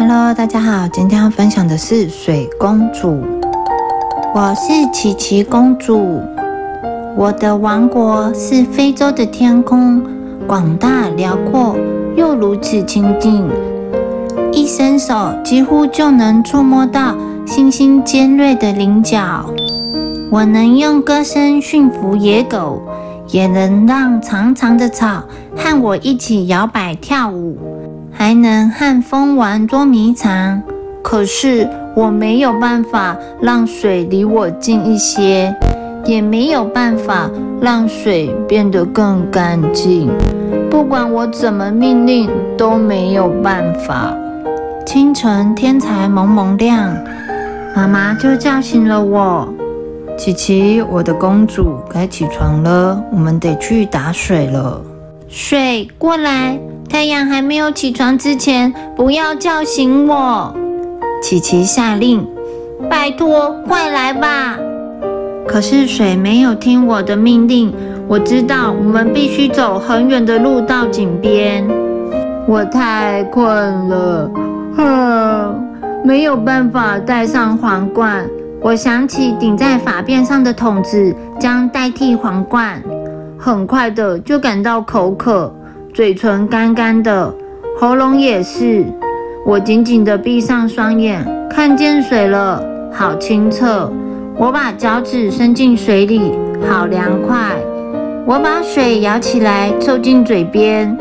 Hello，大家好，今天要分享的是水公主。我是琪琪公主，我的王国是非洲的天空，广大辽阔又如此清静，一伸手几乎就能触摸到星星尖锐的棱角。我能用歌声驯服野狗，也能让长长的草和我一起摇摆跳舞，还能和风玩捉迷藏。可是我没有办法让水离我近一些，也没有办法让水变得更干净。不管我怎么命令，都没有办法。清晨天才蒙蒙亮，妈妈就叫醒了我。琪琪，我的公主，该起床了，我们得去打水了。水过来，太阳还没有起床之前，不要叫醒我。琪琪下令：“拜托，快来吧！”可是水没有听我的命令。我知道我们必须走很远的路到井边。我太困了，哼，没有办法戴上皇冠。我想起顶在发辫上的筒子将代替皇冠，很快的就感到口渴，嘴唇干干的，喉咙也是。我紧紧的闭上双眼，看见水了，好清澈。我把脚趾伸进水里，好凉快。我把水舀起来凑近嘴边，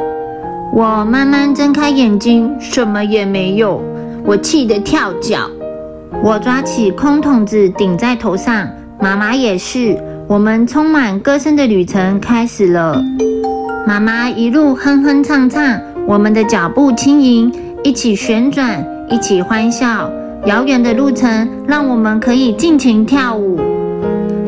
我慢慢睁开眼睛，什么也没有。我气得跳脚。我抓起空桶子顶在头上，妈妈也是。我们充满歌声的旅程开始了。妈妈一路哼哼唱唱，我们的脚步轻盈，一起旋转，一起欢笑。遥远的路程让我们可以尽情跳舞。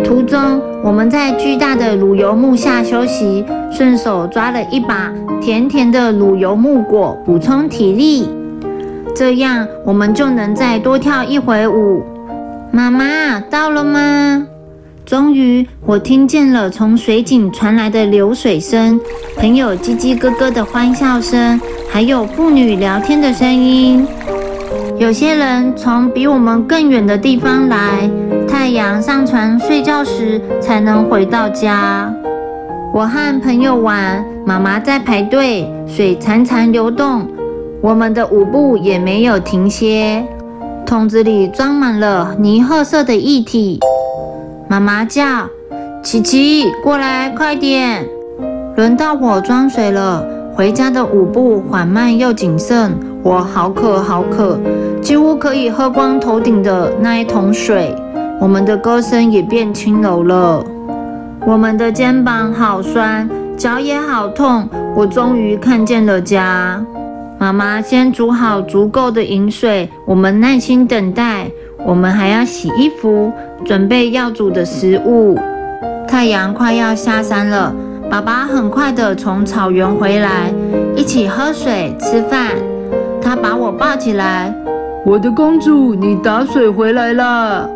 途中，我们在巨大的卤油木下休息，顺手抓了一把甜甜的卤油木果，补充体力。这样我们就能再多跳一回舞。妈妈到了吗？终于，我听见了从水井传来的流水声，朋友叽叽咯咯的欢笑声，还有妇女聊天的声音。有些人从比我们更远的地方来，太阳上船睡觉时才能回到家。我和朋友玩，妈妈在排队，水潺潺流动。我们的舞步也没有停歇，桶子里装满了泥褐色的液体。妈妈叫：“琪琪，过来，快点！”轮到我装水了。回家的舞步缓慢又谨慎。我好渴，好渴，几乎可以喝光头顶的那一桶水。我们的歌声也变轻柔了。我们的肩膀好酸，脚也好痛。我终于看见了家。妈妈先煮好足够的饮水，我们耐心等待。我们还要洗衣服，准备要煮的食物。太阳快要下山了，爸爸很快的从草原回来，一起喝水吃饭。他把我抱起来，我的公主，你打水回来了。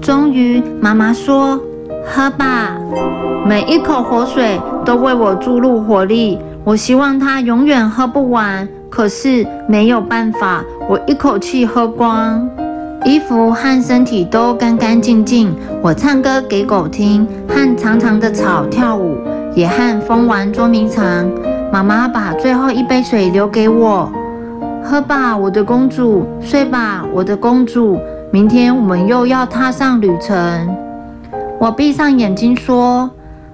终于，妈妈说：“喝吧。”每一口活水都为我注入活力。我希望它永远喝不完。可是没有办法，我一口气喝光，衣服和身体都干干净净。我唱歌给狗听，和长长的草跳舞，也和风玩捉迷藏。妈妈把最后一杯水留给我，喝吧，我的公主，睡吧，我的公主。明天我们又要踏上旅程。我闭上眼睛说：“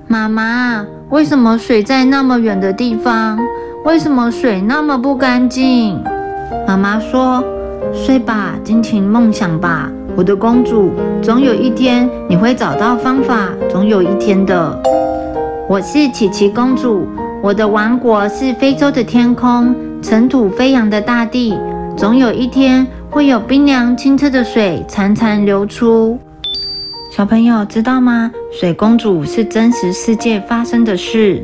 妈妈，为什么水在那么远的地方？”为什么水那么不干净？妈妈说：“睡吧，尽情梦想吧，我的公主。总有一天你会找到方法，总有一天的。”我是琪琪公主，我的王国是非洲的天空，尘土飞扬的大地。总有一天会有冰凉清澈的水潺潺流出。小朋友知道吗？水公主是真实世界发生的事。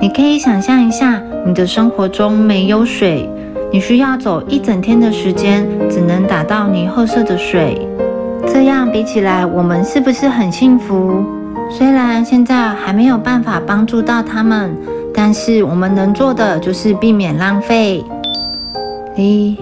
你可以想象一下，你的生活中没有水，你需要走一整天的时间，只能打到你褐色的水。这样比起来，我们是不是很幸福？虽然现在还没有办法帮助到他们，但是我们能做的就是避免浪费。一。